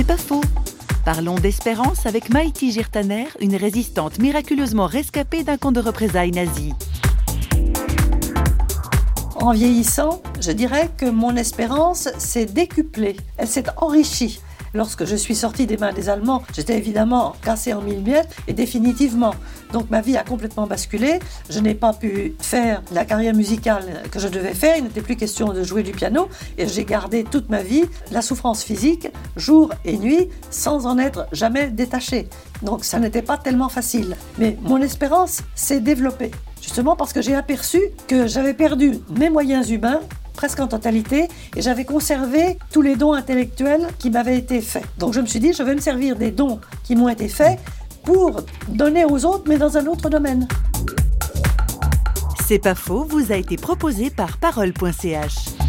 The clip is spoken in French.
C'est pas faux. Parlons d'espérance avec Maïti Girtaner, une résistante miraculeusement rescapée d'un camp de représailles nazi. En vieillissant, je dirais que mon espérance s'est décuplée, elle s'est enrichie. Lorsque je suis sortie des mains des Allemands, j'étais évidemment cassée en mille miettes et définitivement. Donc ma vie a complètement basculé. Je n'ai pas pu faire la carrière musicale que je devais faire. Il n'était plus question de jouer du piano et j'ai gardé toute ma vie la souffrance physique, jour et nuit, sans en être jamais détachée. Donc ça n'était pas tellement facile. Mais mon espérance s'est développée justement parce que j'ai aperçu que j'avais perdu mes moyens humains presque en totalité, et j'avais conservé tous les dons intellectuels qui m'avaient été faits. Donc je me suis dit, je vais me servir des dons qui m'ont été faits pour donner aux autres, mais dans un autre domaine. C'est pas faux, vous a été proposé par parole.ch.